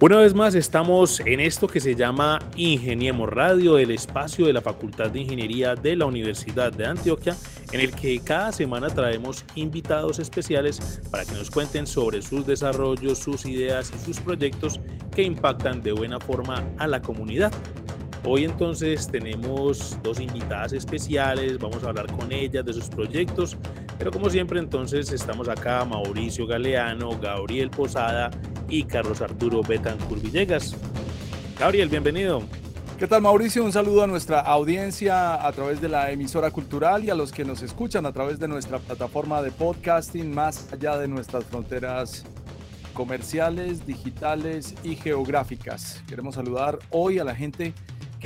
Una vez más estamos en esto que se llama Ingeniemos Radio, el espacio de la Facultad de Ingeniería de la Universidad de Antioquia, en el que cada semana traemos invitados especiales para que nos cuenten sobre sus desarrollos, sus ideas y sus proyectos que impactan de buena forma a la comunidad. Hoy entonces tenemos dos invitadas especiales, vamos a hablar con ellas de sus proyectos, pero como siempre entonces estamos acá Mauricio Galeano, Gabriel Posada y Carlos Arturo Betancur Villegas. Gabriel, bienvenido. ¿Qué tal Mauricio? Un saludo a nuestra audiencia a través de la emisora cultural y a los que nos escuchan a través de nuestra plataforma de podcasting más allá de nuestras fronteras comerciales, digitales y geográficas. Queremos saludar hoy a la gente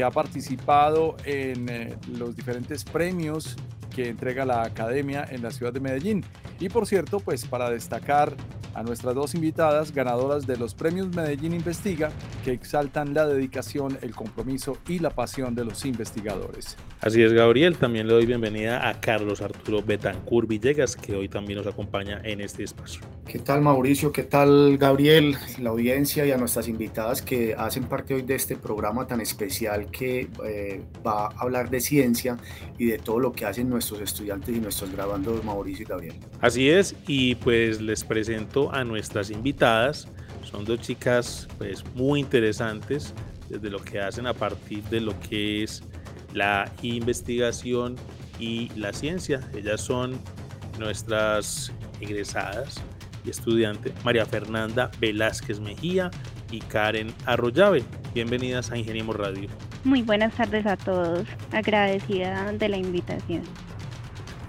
ha participado en eh, los diferentes premios que entrega la academia en la ciudad de Medellín. Y por cierto, pues para destacar a nuestras dos invitadas ganadoras de los premios Medellín Investiga que exaltan la dedicación, el compromiso y la pasión de los investigadores. Así es, Gabriel. También le doy bienvenida a Carlos Arturo Betancur Villegas, que hoy también nos acompaña en este espacio. ¿Qué tal, Mauricio? ¿Qué tal, Gabriel? La audiencia y a nuestras invitadas que hacen parte hoy de este programa tan especial que eh, va a hablar de ciencia y de todo lo que hacen nuestros estudiantes y nuestros graduandos, Mauricio y Gabriel. Así es, y pues les presento a nuestras invitadas. Son dos chicas pues muy interesantes desde lo que hacen a partir de lo que es la investigación y la ciencia. Ellas son nuestras egresadas y estudiantes María Fernanda Velázquez Mejía y Karen Arroyave. Bienvenidas a Ingeniemos Radio. Muy buenas tardes a todos. Agradecida de la invitación.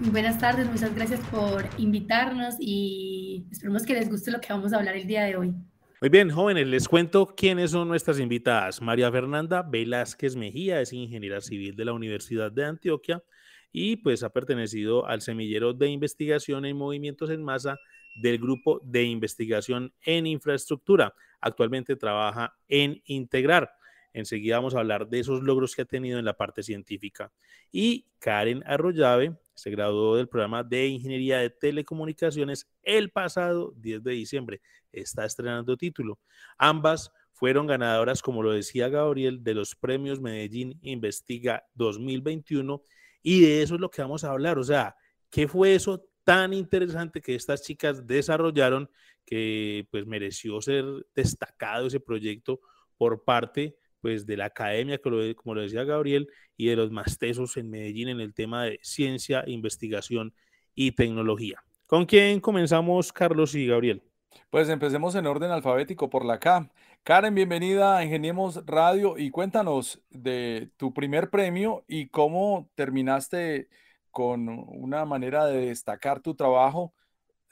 Buenas tardes, muchas gracias por invitarnos y esperemos que les guste lo que vamos a hablar el día de hoy. Muy bien, jóvenes, les cuento quiénes son nuestras invitadas. María Fernanda Velázquez Mejía es ingeniera civil de la Universidad de Antioquia y pues ha pertenecido al semillero de investigación en movimientos en masa del grupo de investigación en infraestructura. Actualmente trabaja en Integrar. Enseguida vamos a hablar de esos logros que ha tenido en la parte científica. Y Karen Arroyave se graduó del programa de Ingeniería de Telecomunicaciones el pasado 10 de diciembre. Está estrenando título. Ambas fueron ganadoras, como lo decía Gabriel, de los premios Medellín Investiga 2021 y de eso es lo que vamos a hablar. O sea, ¿qué fue eso tan interesante que estas chicas desarrollaron que pues mereció ser destacado ese proyecto por parte pues de la academia, como lo decía Gabriel, y de los más tesos en Medellín en el tema de ciencia, investigación y tecnología. ¿Con quién comenzamos, Carlos y Gabriel? Pues empecemos en orden alfabético por la K. Karen, bienvenida a Ingeniemos Radio y cuéntanos de tu primer premio y cómo terminaste con una manera de destacar tu trabajo,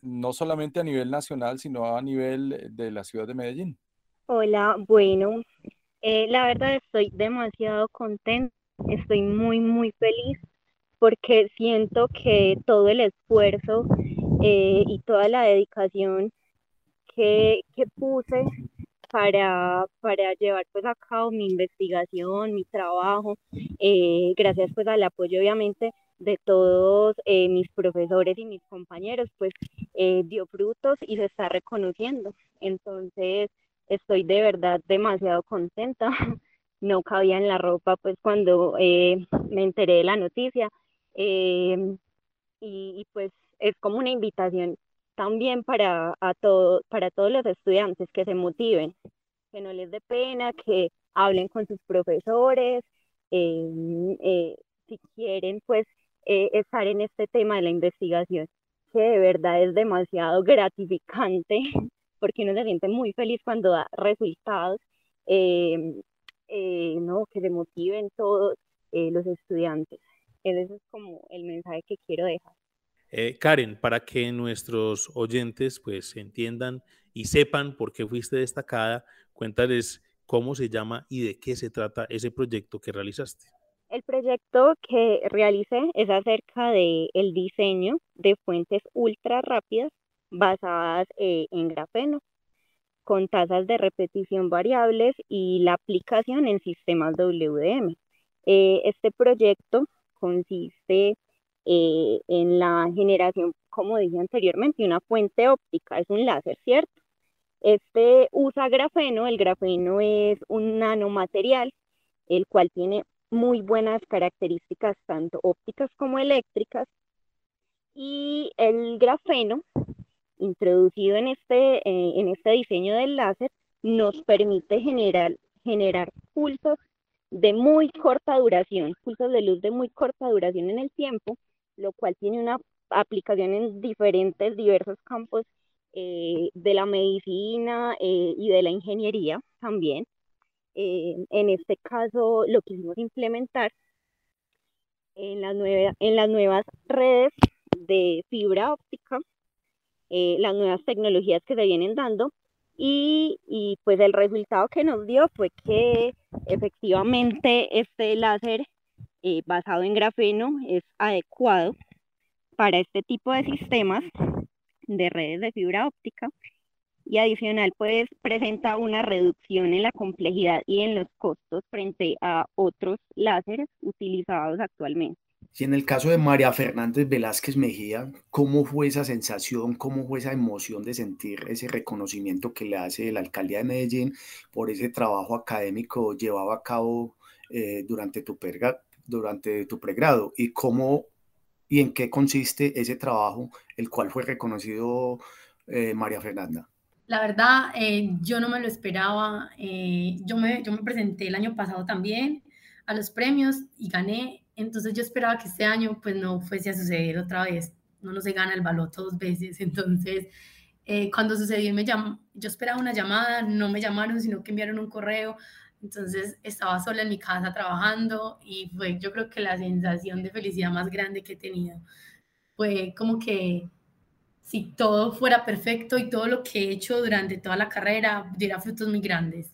no solamente a nivel nacional, sino a nivel de la ciudad de Medellín. Hola, bueno, eh, la verdad estoy demasiado contenta, estoy muy, muy feliz porque siento que todo el esfuerzo eh, y toda la dedicación que, que puse para, para, llevar pues a cabo mi investigación, mi trabajo, eh, gracias pues al apoyo obviamente de todos mis profesores y mis compañeros, pues dio frutos y se está reconociendo. Entonces, estoy de verdad demasiado contenta. No cabía en la ropa pues cuando eh, me enteré de la noticia. Em, y, pues es como una invitación también para, a todo, para todos los estudiantes que se motiven, que no les dé pena, que hablen con sus profesores, em, eh, si quieren pues eh, estar en este tema de la investigación, que de verdad es demasiado gratificante porque uno se siente muy feliz cuando da resultados, eh, eh, ¿no? que se motiven todos eh, los estudiantes. Ese es como el mensaje que quiero dejar. Karen, para que nuestros oyentes pues entiendan y sepan por qué fuiste destacada, cuéntales cómo se llama y de qué se trata ese proyecto que realizaste. El proyecto que realicé es acerca del el diseño de fuentes ultra rápidas basadas eh, en grafeno, con tasas de repetición variables y la aplicación en sistemas WDM. Eh, este proyecto consiste eh, en la generación, como dije anteriormente, una fuente óptica, es un láser, ¿cierto? Este usa grafeno, el grafeno es un nanomaterial, el cual tiene muy buenas características tanto ópticas como eléctricas, y el grafeno introducido en este, eh, en este diseño del láser nos permite generar, generar pulsos de muy corta duración, pulsos de luz de muy corta duración en el tiempo, lo cual tiene una aplicación en diferentes, diversos campos eh, de la medicina eh, y de la ingeniería también. en este caso, lo quisimos implementar en las, en las nuevas redes de fibra óptica eh, las nuevas tecnologías que se vienen dando y, y, pues el resultado que nos dio fue que efectivamente este láser eh, basado en grafeno es adecuado para este tipo de sistemas de redes de fibra óptica y adicional pues presenta una reducción en la complejidad y en los costos frente a otros láseres utilizados actualmente. Y en el caso de María Fernández Velázquez Mejía, ¿cómo fue esa sensación, cómo fue esa emoción de sentir ese reconocimiento que le hace la alcaldía de Medellín por ese trabajo académico llevado a cabo eh, durante, tu durante tu pregrado? ¿Y cómo y en qué consiste ese trabajo, el cual fue reconocido eh, María Fernanda? La verdad, eh, yo no me lo esperaba. yo, me, yo me presenté el año pasado también a los premios y gané entonces yo esperaba que este año pues no fuese a suceder otra vez. No, no se gana el baloto dos veces. Entonces, eh, cuando sucedió, me llam yo esperaba una llamada, no me llamaron, sino que enviaron un correo. Entonces estaba sola en mi casa trabajando y fue yo creo que la sensación de felicidad más grande que he tenido. Fue como que si todo fuera perfecto y todo lo que he hecho durante toda la carrera diera frutos muy grandes.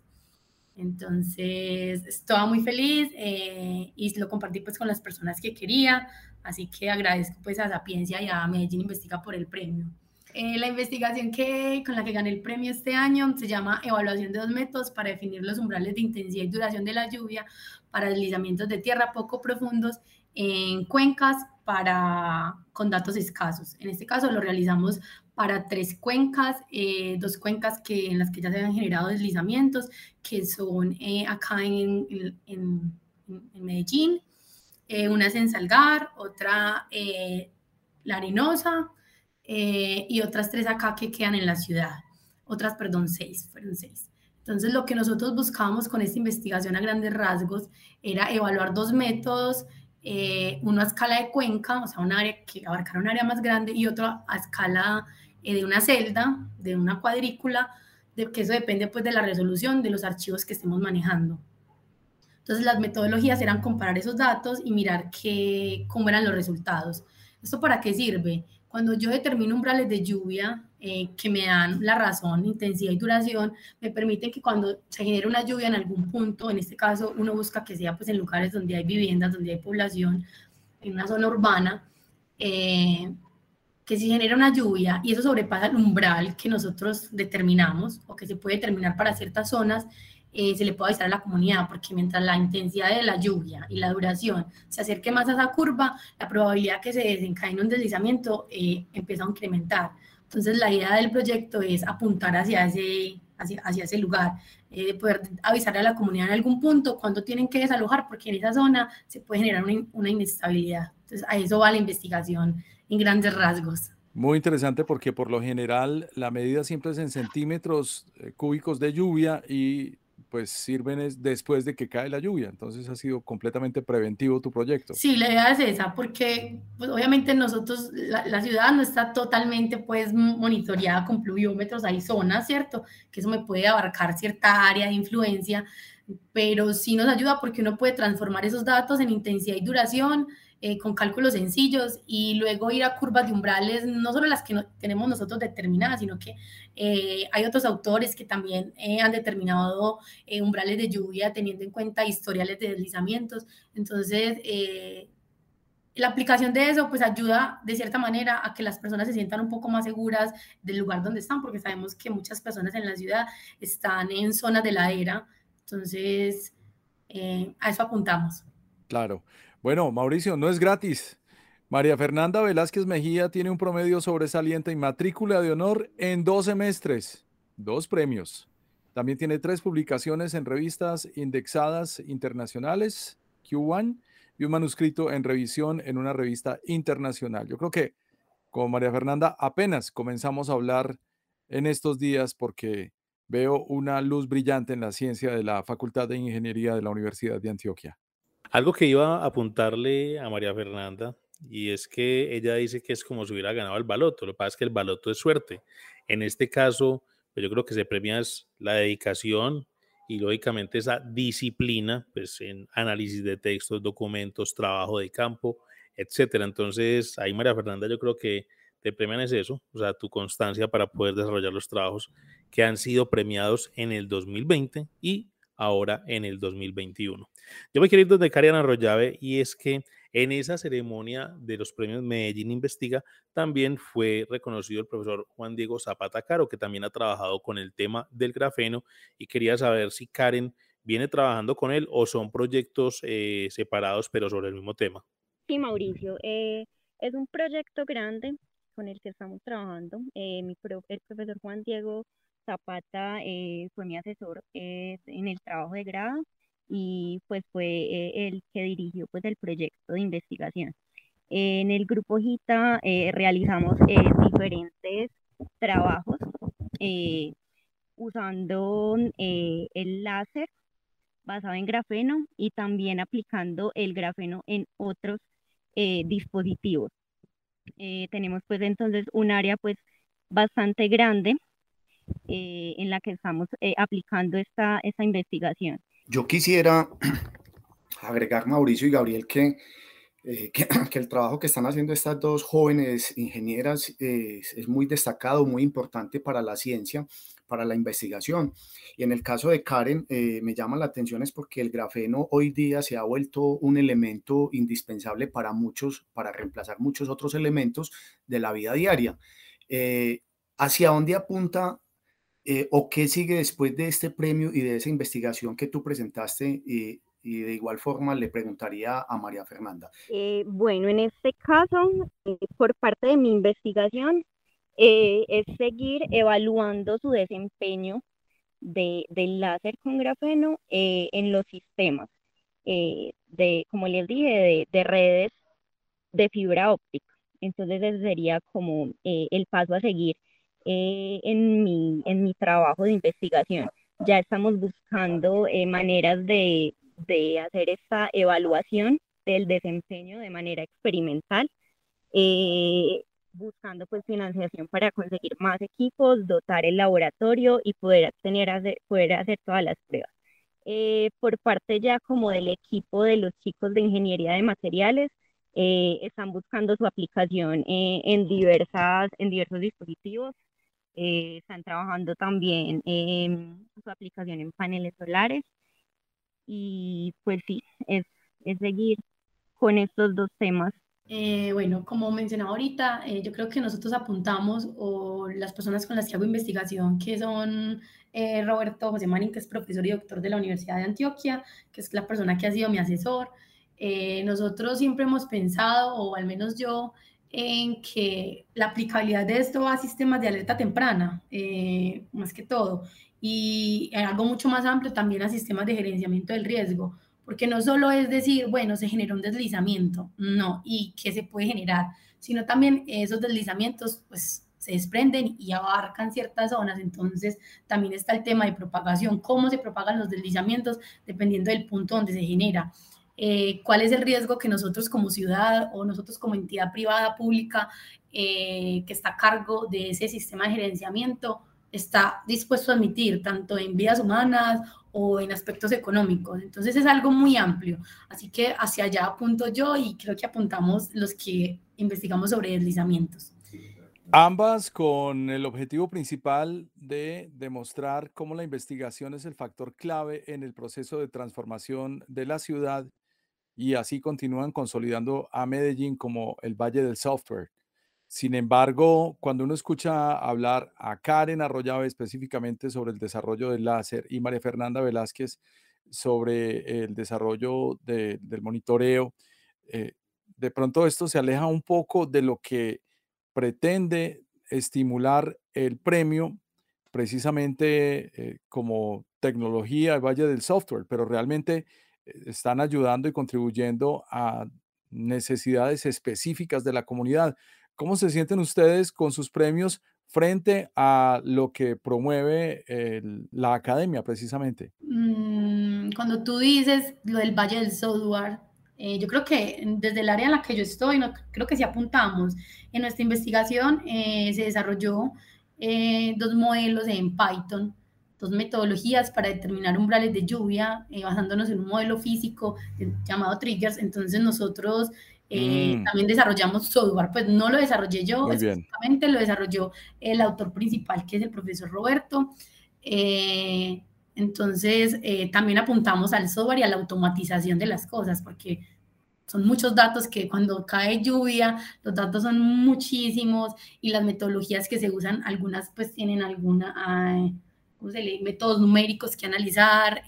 Entonces, estaba muy feliz eh, y lo compartí pues con las personas que quería, así que agradezco pues a Sapiencia y a Medellín Investiga por el premio. Eh, la investigación que, con la que gané el premio este año se llama Evaluación de dos métodos para definir los umbrales de intensidad y duración de la lluvia para deslizamientos de tierra poco profundos en cuencas para, con datos escasos. En este caso lo realizamos para tres cuencas, eh, dos cuencas que, en las que ya se han generado deslizamientos, que son eh, acá en, en, en Medellín, eh, una es en Salgar, otra La Arenosa y otras tres acá que quedan en la ciudad. Otras, perdón, seis, fueron seis. Entonces, lo que nosotros buscábamos con esta investigación a grandes rasgos era evaluar dos métodos uno a escala de cuenca, o sea, un área que abarcara un área más grande, y otro a escala eh, de una celda, de una cuadrícula, de, que eso depende pues de la resolución de los archivos que estemos manejando. Entonces las metodologías eran comparar esos datos y mirar qué, cómo eran los resultados. ¿Esto para qué sirve? Cuando yo determino umbrales de lluvia eh, que me dan la razón, intensidad y duración, me permiten que cuando se genere una lluvia en algún punto, en este caso uno busca que sea pues en lugares donde hay viviendas, donde hay población, en una zona urbana, eh, que si genera una lluvia y eso sobrepasa el umbral que nosotros determinamos o que se puede determinar para ciertas zonas, eh, se le puede avisar a la comunidad, porque mientras la intensidad de la lluvia y la duración se acerque más a esa curva, la probabilidad que se desencadene un deslizamiento eh, empieza a incrementar. Entonces, la idea del proyecto es apuntar hacia ese, hacia, hacia ese lugar, eh, poder avisar a la comunidad en algún punto cuando tienen que desalojar, porque en esa zona se puede generar una, una inestabilidad. Entonces, a eso va la investigación en grandes rasgos. Muy interesante porque por lo general la medida siempre es en centímetros eh, cúbicos de lluvia y pues sirven es después de que cae la lluvia. Entonces ha sido completamente preventivo tu proyecto. Sí, la idea es esa, porque pues, obviamente nosotros, la, la, ciudad no está totalmente pues monitoreada con pluviómetros, hay zonas, ¿cierto? Que eso me puede abarcar cierta área de influencia, pero sí nos ayuda porque uno puede transformar esos datos en intensidad y duración eh, con cálculos sencillos y luego ir a curvas de umbrales, no solo las que tenemos nosotros determinadas, sino que eh, hay otros autores que también eh, han determinado umbrales de lluvia teniendo en cuenta historiales de deslizamientos. Entonces, la aplicación de eso pues ayuda de cierta manera a que las personas se sientan un poco más seguras del lugar donde están, porque sabemos que muchas personas en la ciudad están en zonas de ladera, entonces eh, a eso apuntamos. Claro. Bueno, Mauricio, no es gratis. María Fernanda Velázquez Mejía tiene un promedio sobresaliente y matrícula de honor en dos semestres, dos premios. También tiene tres publicaciones en revistas indexadas internacionales, Q1, y un manuscrito en revisión en una revista internacional. Yo creo que con María Fernanda apenas comenzamos a hablar en estos días porque veo una luz brillante en la ciencia de la Facultad de Ingeniería de la Universidad de Antioquia. Algo que iba a apuntarle a María Fernanda y es que ella dice que es como si hubiera ganado el baloto. Lo que pasa es que el baloto es suerte. En este caso, pues yo creo que se premia la dedicación, y lógicamente esa disciplina, pues en análisis de textos, documentos, trabajo de campo, etcétera. Entonces, ahí María Fernanda, yo creo que te premian es eso, o sea, tu constancia para poder desarrollar los trabajos que han sido premiados en el 2020 y ahora en el 2021. Yo me quiero ir donde Kariana Arroyave y es que en esa ceremonia de los premios Medellín Investiga también fue reconocido el profesor Juan Diego Zapata Caro, que también ha trabajado con el tema del grafeno y quería saber si Karen viene trabajando con él o son proyectos eh, separados pero sobre el mismo tema. Sí, Mauricio, eh, es un proyecto grande con el que estamos trabajando. Eh, mi el profesor Juan Diego Zapata fue mi asesor en el trabajo de grado y pues fue eh, el que dirigió pues el proyecto de investigación. En el grupo GITA eh, realizamos eh, diferentes trabajos usando el láser basado en grafeno y también aplicando el grafeno en otros dispositivos. tenemos pues entonces un área pues bastante grande en la que estamos aplicando esta, esta investigación. Yo quisiera agregar, Mauricio y Gabriel, que, eh, que, el trabajo que están haciendo estas dos jóvenes ingenieras es muy destacado, muy importante para la ciencia, para la investigación. Y en el caso de Karen, eh, me llama la atención es porque el grafeno hoy día se ha vuelto un elemento indispensable para muchos, para reemplazar muchos otros elementos de la vida diaria. Eh, ¿Hacia dónde apunta eh, ¿O qué sigue después de este premio y de esa investigación que tú presentaste? Y, de igual forma le preguntaría a María Fernanda. Eh, bueno, en este caso, eh, por parte de mi investigación, es seguir evaluando su desempeño de, del láser con grafeno en los sistemas, de, como les dije, de, redes de fibra óptica. Entonces, ese sería como el paso a seguir eh, en, mi, en mi trabajo de investigación. Ya estamos buscando eh, maneras de, de, hacer esta evaluación del desempeño de manera experimental, eh, buscando pues financiación para conseguir más equipos, dotar el laboratorio y poder, tener, hacer, poder hacer todas las pruebas. por parte ya como del equipo de los chicos de ingeniería de materiales, están buscando su aplicación en, diversas, en diversos dispositivos, eh, están trabajando también su aplicación en paneles solares y pues sí, es, es seguir con estos dos temas. Eh, bueno, como mencionaba ahorita, eh, yo creo que nosotros apuntamos, o las personas con las que hago investigación, que son Roberto José Marín, que es profesor y doctor de la Universidad de Antioquia, que es la persona que ha sido mi asesor. nosotros siempre hemos pensado, o al menos yo, en que la aplicabilidad de esto a sistemas de alerta temprana, eh, más que todo, y algo mucho más amplio también a sistemas de gerenciamiento del riesgo, porque no solo es decir, bueno, se generó un deslizamiento, no, y qué se puede generar, sino también esos deslizamientos, pues se desprenden y abarcan ciertas zonas, entonces también está el tema de propagación, cómo se propagan los deslizamientos dependiendo del punto donde se genera. Eh, cuál es el riesgo que nosotros como ciudad o nosotros como entidad privada pública eh, que está a cargo de ese sistema de gerenciamiento está dispuesto a admitir, tanto en vidas humanas o en aspectos económicos. Entonces es algo muy amplio. Así que hacia allá apunto yo y creo que apuntamos los que investigamos sobre deslizamientos. Ambas con el objetivo principal de demostrar cómo la investigación es el factor clave en el proceso de transformación de la ciudad y así continúan consolidando a Medellín como el Valle del Software. Sin embargo, cuando uno escucha hablar a Karen Arroyave específicamente sobre el desarrollo del láser y María Fernanda Velázquez sobre el desarrollo del monitoreo, eh, de pronto esto se aleja un poco de lo que pretende estimular el premio precisamente eh, como tecnología el Valle del Software, pero realmente están ayudando y contribuyendo a necesidades específicas de la comunidad. ¿Cómo se sienten ustedes con sus premios frente a lo que promueve la academia precisamente? Mm, cuando tú dices lo del Valle del Software, eh, yo creo que desde el área en la que yo estoy, no, creo que si apuntamos. En nuestra investigación eh, se desarrolló eh, dos modelos en Python, dos metodologías para determinar umbrales de lluvia, basándonos en un modelo físico llamado triggers. Entonces nosotros eh, mm. También desarrollamos software, pues no lo desarrollé yo, específicamente lo desarrolló el autor principal, que es el profesor Roberto. Eh, entonces, eh, también apuntamos al software y a la automatización de las cosas, porque son muchos datos que cuando cae lluvia, los datos son muchísimos y las metodologías que se usan, algunas pues tienen alguna, ¿cómo se lee? métodos numéricos que analizar,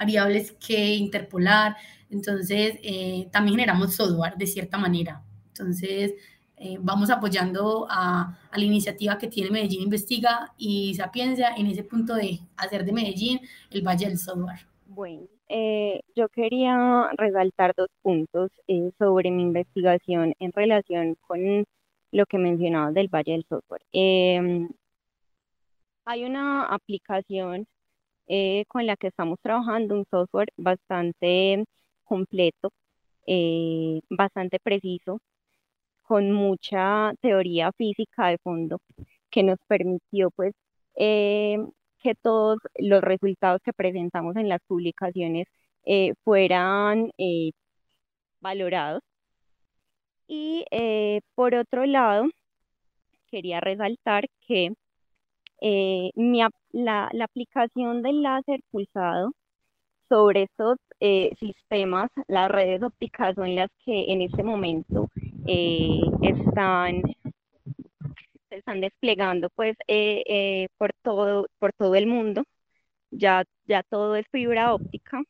variables que interpolar. Entonces, eh, también generamos software de cierta manera. Entonces, eh, vamos apoyando a, la iniciativa que tiene Medellín Investiga y Sapiencia en ese punto de hacer de Medellín el Valle del Software. Bueno, eh, yo quería resaltar dos puntos sobre mi investigación en relación con lo que mencionaba del Valle del Software. Hay una aplicación con la que estamos trabajando, un software bastante completo, eh, bastante preciso, con mucha teoría física de fondo, que nos permitió pues eh, que todos los resultados que presentamos en las publicaciones eh, fueran valorados. Y por otro lado, quería resaltar que la, la, aplicación del láser pulsado sobre estos eh, sistemas, las redes ópticas son las que en este momento eh, están, se están desplegando pues eh, por, todo, por todo el mundo. Ya, ya todo es fibra óptica,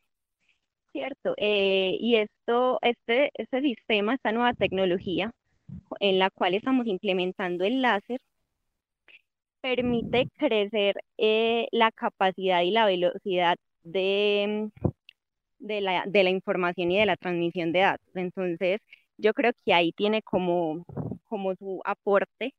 ¿cierto? y esto, este, este sistema, esta nueva tecnología en la cual estamos implementando el láser, permite crecer la capacidad y la velocidad de, de, la, de la información y de la transmisión de datos. Entonces, yo creo que ahí tiene como, como su aporte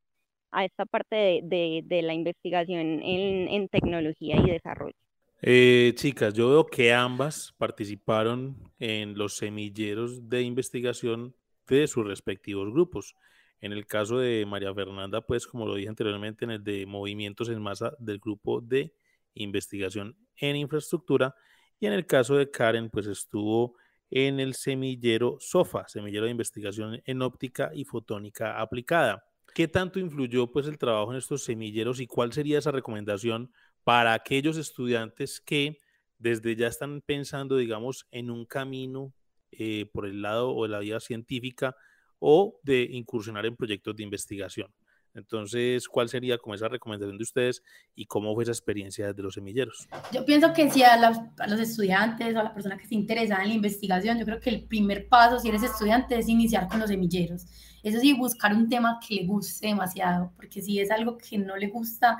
a esta parte de, de, la investigación en, en, tecnología y desarrollo. Eh, chicas, yo veo que ambas participaron en los semilleros de investigación de sus respectivos grupos. En el caso de María Fernanda, pues como lo dije anteriormente, en el de movimientos en masa del grupo de investigación en infraestructura y en el caso de Karen, pues estuvo en el semillero SOFA, semillero de investigación en óptica y fotónica aplicada. ¿Qué tanto influyó pues el trabajo en estos semilleros y cuál sería esa recomendación para aquellos estudiantes que desde ya están pensando, digamos, en un camino eh, por el lado o de la vía científica o de incursionar en proyectos de investigación? Entonces, ¿cuál sería como esa recomendación de ustedes y cómo fue esa experiencia desde los semilleros? Yo pienso que si a, los estudiantes o a la persona que se interesa en la investigación, yo creo que el primer paso, si eres estudiante, es iniciar con los semilleros. Eso sí, buscar un tema que le guste demasiado, porque si es algo que no le gusta,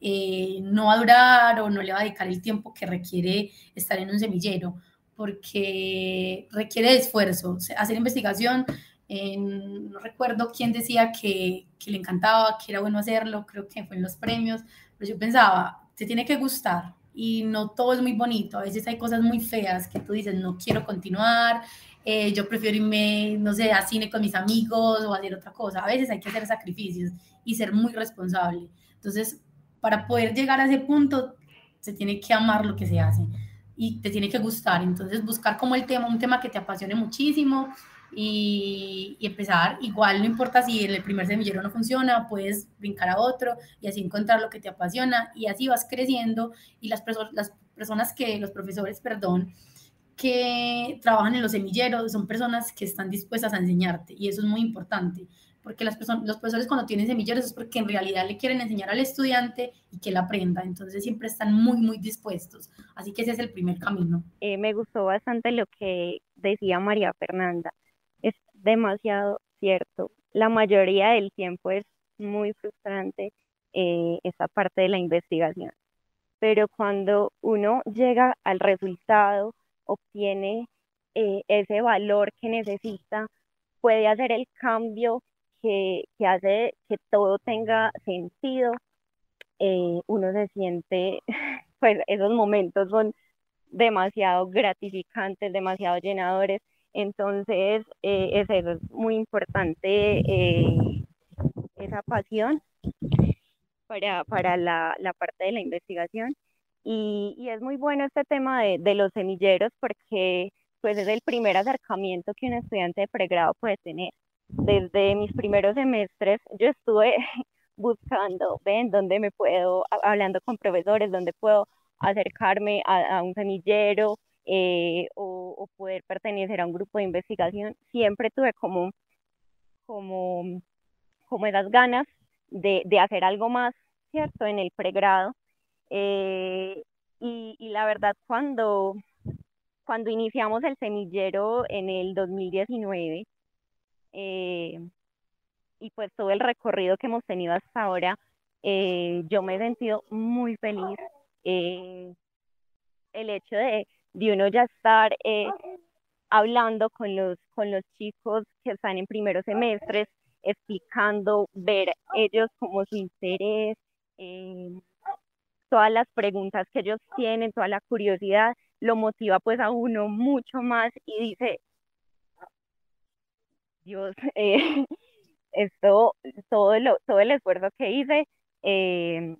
eh, no va a durar o no le va a dedicar el tiempo que requiere estar en un semillero, porque requiere esfuerzo. Hacer investigación no recuerdo quién decía que, que, le encantaba, que era bueno hacerlo, creo que fue en los premios, pero yo pensaba, te tiene que gustar y no todo es muy bonito, a veces hay cosas muy feas que tú dices, no quiero continuar, eh, yo prefiero irme, no sé, a cine con mis amigos o hacer otra cosa, a veces hay que hacer sacrificios y ser muy responsable. Entonces, para poder llegar a ese punto, se tiene que amar lo que se hace. y te tiene que gustar. Entonces, buscar como el tema, un tema que te apasione muchísimo y, empezar. Igual, no importa si el primer semillero no funciona, puedes brincar a otro y así encontrar lo que te apasiona y así vas creciendo. Y las, las personas que, los profesores, perdón, que trabajan en los semilleros son personas que están dispuestas a enseñarte y eso es muy importante porque las personas, los profesores cuando tienen semilleros es porque en realidad le quieren enseñar al estudiante y que él aprenda, entonces siempre están muy, muy dispuestos. Así que ese es el primer camino. Eh, me gustó bastante lo que decía María Fernanda, es demasiado cierto. La mayoría del tiempo es muy frustrante eh, esa parte de la investigación, pero cuando uno llega al resultado, obtiene eh, ese valor que necesita, puede hacer el cambio que, hace que todo tenga sentido, eh, uno se siente, pues esos momentos son demasiado gratificantes, demasiado llenadores. Entonces, eh, es eso, es muy importante eh, esa pasión para, para la, la, parte de la investigación. Y, y, es muy bueno este tema de, de los semilleros porque pues es el primer acercamiento que un estudiante de pregrado puede tener. Desde mis primeros semestres yo estuve buscando, ven, dónde me puedo, hablando con profesores, dónde puedo acercarme a, un semillero eh, o, poder pertenecer a un grupo de investigación. Siempre tuve como, como, como esas ganas de, de hacer algo más, ¿cierto? En el pregrado. Eh, y, y, la verdad, cuando, cuando iniciamos el semillero en el 2019, eh, y pues todo el recorrido que hemos tenido hasta ahora, eh, yo me he sentido muy feliz. Eh, el hecho de, de, uno ya estar hablando con los, con los chicos que están en primeros semestres, explicando, ver ellos como su interés, todas las preguntas que ellos tienen, toda la curiosidad, lo motiva pues a uno mucho más y dice, Dios, eh, esto, todo, lo, todo el esfuerzo que hice eh,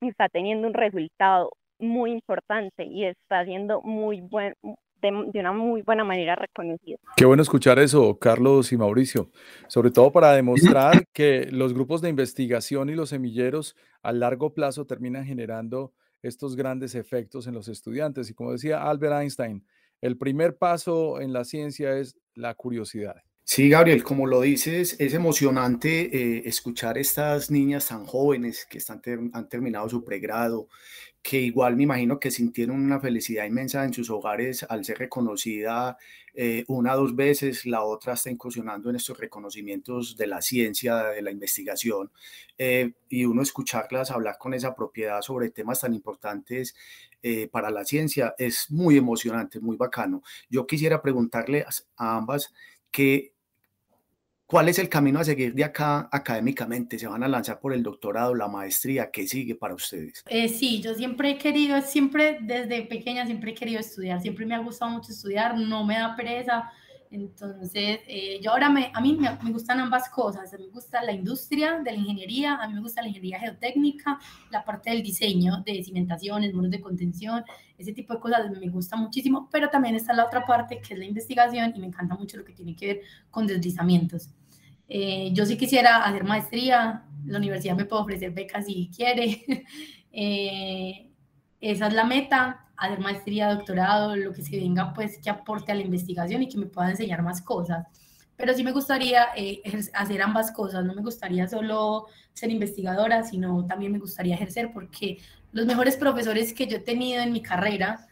está teniendo un resultado muy importante y está siendo muy buen, de, una muy buena manera reconocido. Qué bueno escuchar eso, Carlos y Mauricio, sobre todo para demostrar que los grupos de investigación y los semilleros a largo plazo terminan generando estos grandes efectos en los estudiantes. Y como decía Albert Einstein, el primer paso en la ciencia es la curiosidad. Sí, Gabriel, como lo dices, es emocionante eh, escuchar estas niñas tan jóvenes que están han terminado su pregrado, que igual me imagino que sintieron una felicidad inmensa en sus hogares al ser reconocida eh, una o dos veces, la otra está incursionando en estos reconocimientos de la ciencia, de la investigación, eh, y uno escucharlas hablar con esa propiedad sobre temas tan importantes para la ciencia es muy emocionante, muy bacano. Yo quisiera preguntarle a ambas que ¿Cuál es el camino a seguir de acá académicamente? ¿Se van a lanzar por el doctorado, la maestría? ¿Qué sigue para ustedes? Eh, sí, yo siempre he querido, siempre desde pequeña, siempre he querido estudiar, siempre me ha gustado mucho estudiar, no me da pereza. Entonces, eh, yo ahora me, a mí me, me, gustan ambas cosas. Me gusta la industria de la ingeniería, a mí me gusta la ingeniería geotécnica, la parte del diseño de cimentaciones, muros de contención, ese tipo de cosas me gusta muchísimo, pero también está la otra parte que es la investigación y me encanta mucho lo que tiene que ver con deslizamientos. Eh, yo sí quisiera hacer maestría, la universidad me puede ofrecer becas si quiere. Eh, esa es la meta, hacer maestría, doctorado, lo que se venga, pues que aporte a la investigación y que me pueda enseñar más cosas. Pero sí me gustaría eh, hacer ambas cosas, no me gustaría solo ser investigadora, sino también me gustaría ejercer porque los mejores profesores que yo he tenido en mi carrera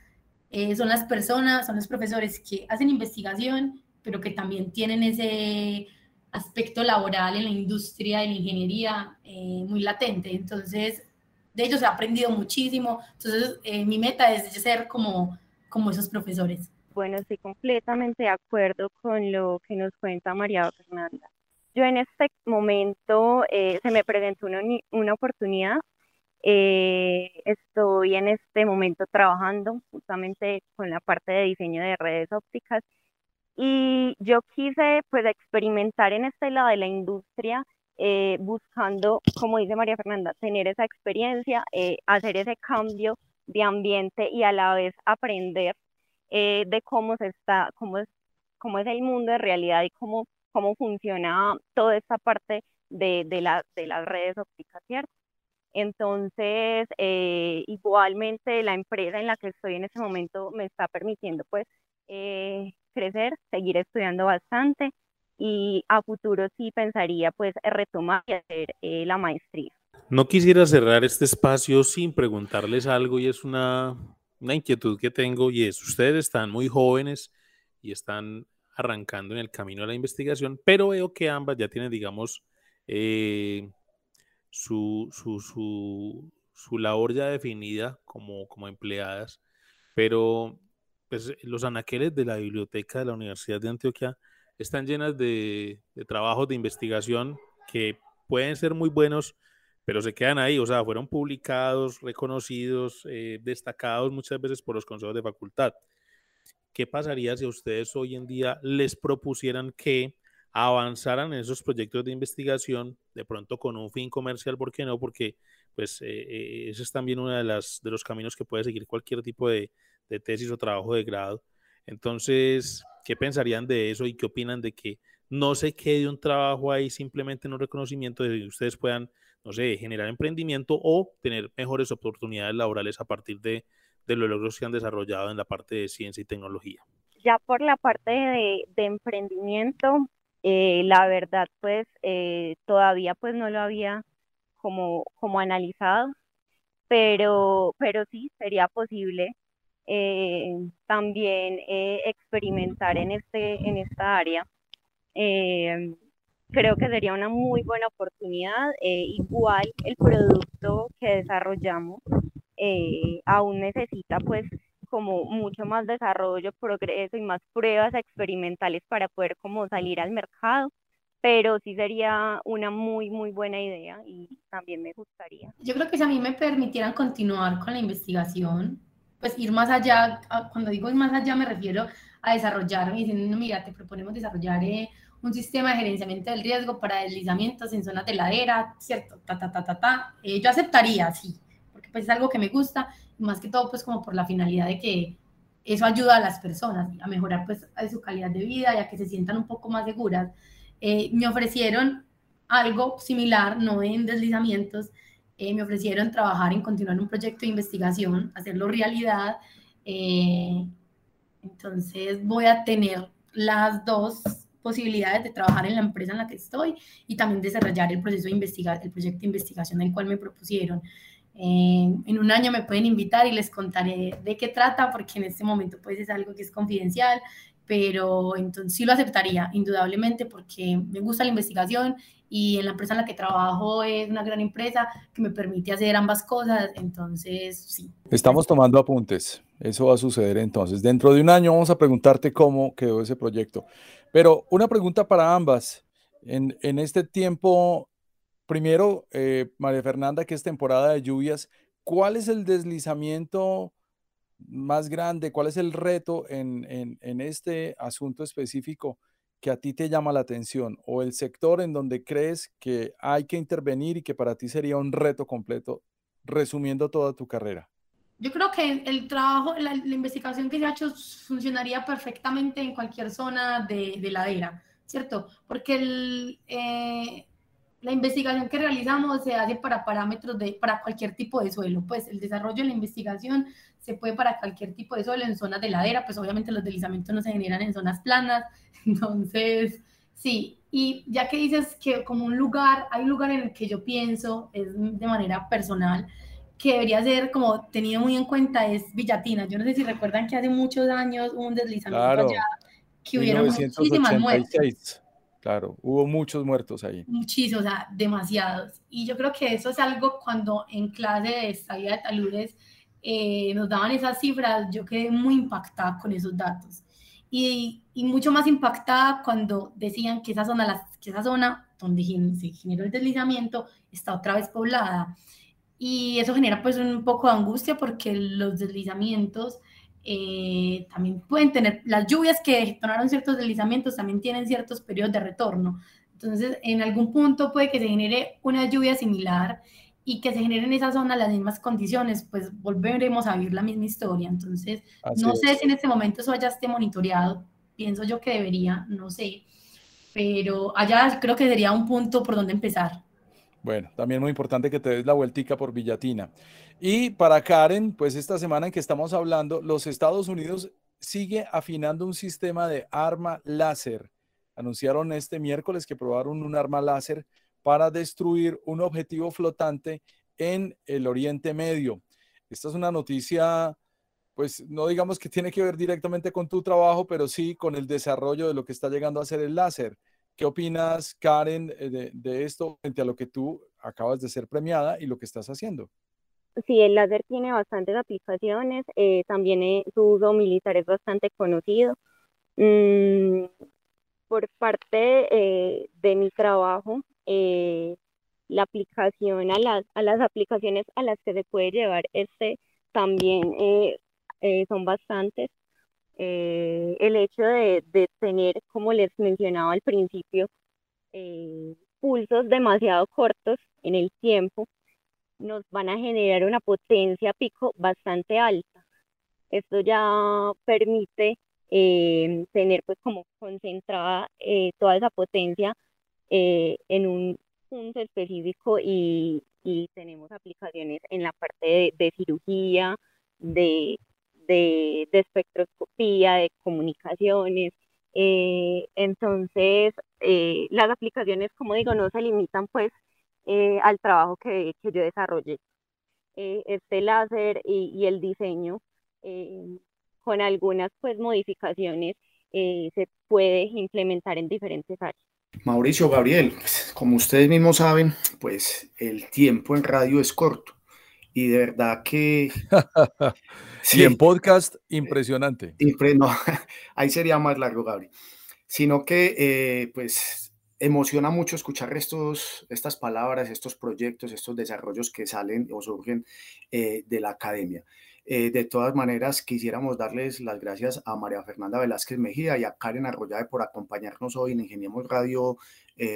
son las personas, son los profesores que hacen investigación, pero que también tienen ese aspecto laboral en la industria de la ingeniería eh, muy latente. Entonces, de ellos he aprendido muchísimo. Entonces, eh, mi meta es ser como, como esos profesores. Bueno, estoy completamente de acuerdo con lo que nos cuenta María Fernanda. Yo en este momento eh, se me presentó una, una oportunidad. estoy en este momento trabajando justamente con la parte de diseño de redes ópticas y yo quise pues experimentar en este lado de la industria, eh, buscando, como dice María Fernanda, tener esa experiencia, eh, hacer ese cambio de ambiente y a la vez aprender eh, de cómo se está, cómo es, cómo es el mundo en realidad y cómo, cómo funciona toda esta parte de, de, la, de las redes ópticas, ¿cierto? Entonces, eh, igualmente la empresa en la que estoy en este momento me está permitiendo pues eh, crecer, seguir estudiando bastante y a futuro sí pensaría pues retomar y hacer eh, la maestría. No quisiera cerrar este espacio sin preguntarles algo y es una, una inquietud que tengo y es, ustedes están muy jóvenes y están arrancando en el camino de la investigación, pero veo que ambas ya tienen, digamos, eh, su, su, su, su, labor ya definida como, como empleadas, pero pues, los anaqueles de la biblioteca de la Universidad de Antioquia están llenas de, trabajos de investigación que pueden ser muy buenos, pero se quedan ahí, o sea, fueron publicados, reconocidos, eh, destacados muchas veces por los consejos de facultad. ¿Qué pasaría si ustedes hoy en día les propusieran que avanzaran en esos proyectos de investigación, de pronto con un fin comercial, ¿por qué no? Porque pues eh, eh, ese es también uno de, las, de los caminos que puede seguir cualquier tipo de, de tesis o trabajo de grado. Entonces, ¿qué pensarían de eso y qué opinan de que no se quede un trabajo ahí simplemente en un reconocimiento de que ustedes puedan, no sé, generar emprendimiento o tener mejores oportunidades laborales a partir de, de los logros que han desarrollado en la parte de ciencia y tecnología? Ya por la parte de, de emprendimiento, eh, la verdad, pues eh, todavía pues no lo había como, como analizado, pero, pero sí sería posible eh, también experimentar en, este, en esta área. creo que sería una muy buena oportunidad. igual el producto que desarrollamos aún necesita pues como mucho más desarrollo, progreso y más pruebas experimentales para poder como salir al mercado, pero sí sería una muy, muy buena idea y también me gustaría. Yo creo que si a mí me permitieran continuar con la investigación, pues ir más allá, cuando digo ir más allá me refiero a desarrollar, diciendo, mira, te proponemos desarrollar eh, un sistema de gerenciamiento del riesgo para deslizamientos en zonas de ladera, ¿cierto? Ta, ta, ta, ta, ta. Eh, yo aceptaría, sí, porque pues es algo que me gusta más que todo pues como por la finalidad de que eso ayuda a las personas a mejorar pues su calidad de vida y a que se sientan un poco más seguras. Eh, me ofrecieron algo similar, no en deslizamientos, eh, me ofrecieron trabajar en continuar un proyecto de investigación, hacerlo realidad. Eh, entonces voy a tener las dos posibilidades de trabajar en la empresa en la que estoy y también desarrollar el proceso de investigar, el proyecto de investigación el cual me propusieron en un año me pueden invitar y les contaré de qué trata, porque en este momento pues es algo que es confidencial, pero entonces sí lo aceptaría, indudablemente, porque me gusta la investigación y en la empresa en la que trabajo es una gran empresa que me permite hacer ambas cosas, entonces sí. Estamos tomando apuntes, eso va a suceder entonces. Dentro de un año vamos a preguntarte cómo quedó ese proyecto. Pero una pregunta para ambas. En, en este tiempo Primero, eh, María Fernanda, que es temporada de lluvias, ¿cuál es el deslizamiento más grande? ¿Cuál es el reto en, este asunto específico que a ti te llama la atención? ¿O el sector en donde crees que hay que intervenir y que para ti sería un reto completo, resumiendo toda tu carrera? Yo creo que el trabajo, la, investigación que se ha hecho funcionaría perfectamente en cualquier zona de, de ladera, ¿cierto? Porque el, eh, la investigación que realizamos se hace para parámetros de, para cualquier tipo de suelo, pues el desarrollo de la investigación se puede para cualquier tipo de suelo, en zonas de ladera, pues obviamente los deslizamientos no se generan en zonas planas, entonces, sí, y ya que dices que como un lugar, hay un lugar en el que yo pienso, es de manera personal, que debería ser como tenido muy en cuenta es Villatina. Yo no sé si recuerdan que hace muchos años hubo un deslizamiento allá, que hubieron muchísimas muertes. Claro, hubo muchos muertos ahí. Muchísimos, o sea, demasiados. Y yo creo que eso es algo cuando en clase de estadía de taludes eh, nos daban esas cifras, yo quedé muy impactada con esos datos. Y, y, mucho más impactada cuando decían que esa zona, que esa zona donde se generó el deslizamiento está otra vez poblada. Y eso genera pues un poco de angustia porque los deslizamientos eh, también pueden tener, las lluvias que detonaron ciertos deslizamientos también tienen ciertos periodos de retorno. Entonces, en algún punto puede que se genere una lluvia similar y que se generen en esa zona las mismas condiciones, pues volveremos a vivir la misma historia. Entonces, no sé si en este momento eso ya esté monitoreado, pienso yo que debería, no sé, pero allá creo que sería un punto por donde empezar. Bueno, también muy importante que te des la vueltica por Villatina. Y para Karen, pues esta semana en que estamos hablando, los Estados Unidos sigue afinando un sistema de arma láser. Anunciaron este miércoles que probaron un arma láser para destruir un objetivo flotante en el Oriente Medio. Esta es una noticia, pues no digamos que tiene que ver directamente con tu trabajo, pero sí con el desarrollo de lo que está llegando a ser el láser. ¿Qué opinas, Karen, eh, de, esto frente a lo que tú acabas de ser premiada y lo que estás haciendo? Sí, el láser tiene bastantes aplicaciones, eh, también eh, su uso militar es bastante conocido. Mm, por parte de mi trabajo, la aplicación a las, a las aplicaciones a las que se puede llevar este también son bastantes. Eh, el hecho de, tener, como les mencionaba al principio, eh, pulsos demasiado cortos en el tiempo, nos van a generar una potencia pico bastante alta. Esto ya permite eh, tener pues como concentrada toda esa potencia en un punto específico y, tenemos aplicaciones en la parte de cirugía, de de, espectroscopía, de comunicaciones. Eh, entonces, eh, las aplicaciones, como digo, no se limitan pues eh, al trabajo que, que yo desarrollé. este láser y, el diseño, con algunas pues modificaciones, se puede implementar en diferentes áreas. Mauricio Gabriel, pues, como ustedes mismos saben, pues el tiempo en radio es corto y de verdad que... sí, en podcast, impresionante. No, ahí sería más largo, Gabriel. Sino que, eh, pues, emociona mucho escuchar estos, estas palabras, estos proyectos, estos desarrollos que salen o surgen eh, de la academia. Eh, de todas maneras, quisiéramos darles las gracias a María Fernanda Velázquez Mejía y a Karen Arroyave por acompañarnos hoy en Ingeniemos Radio,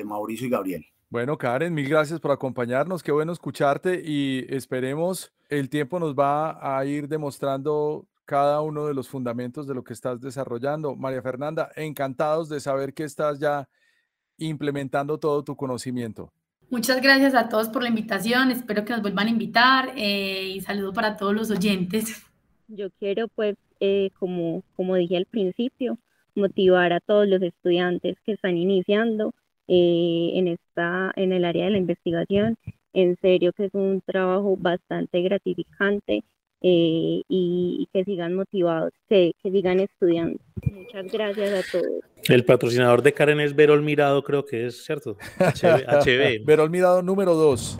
Mauricio y Gabriel. Bueno, Karen, mil gracias por acompañarnos. Qué bueno escucharte y esperemos el tiempo nos va a ir demostrando cada uno de los fundamentos de lo que estás desarrollando. María Fernanda, encantados de saber que estás ya implementando todo tu conocimiento. Muchas gracias a todos por la invitación. Espero que nos vuelvan a invitar eh, y saludo para todos los oyentes. Yo quiero, pues, eh, como, como dije al principio, motivar a todos los estudiantes que están iniciando eh, en, esta, en el área de la investigación. En serio que es un trabajo bastante gratificante eh, y, que sigan motivados, que, que, sigan estudiando. Muchas gracias a todos. El patrocinador de Karen es Verol Mirado, creo que es cierto. HB. Verol Mirado número 2.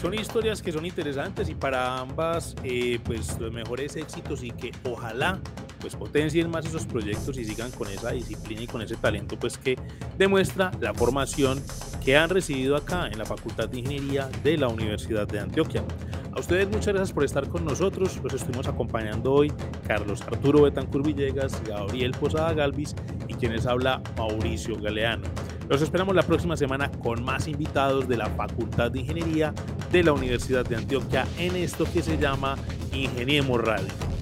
Son historias que son interesantes y para ambas, eh, pues los mejores éxitos y que ojalá pues potencien más esos proyectos y sigan con esa disciplina y con ese talento pues que demuestra la formación que han recibido acá en la Facultad de Ingeniería de la Universidad de Antioquia. A ustedes muchas gracias por estar con nosotros. Los estuvimos acompañando hoy Carlos Arturo Betancur Villegas, Gabriel Posada Galvis y quienes habla Mauricio Galeano. Los esperamos la próxima semana con más invitados de la Facultad de Ingeniería de la Universidad de Antioquia en esto que se llama Ingeniemos Radio.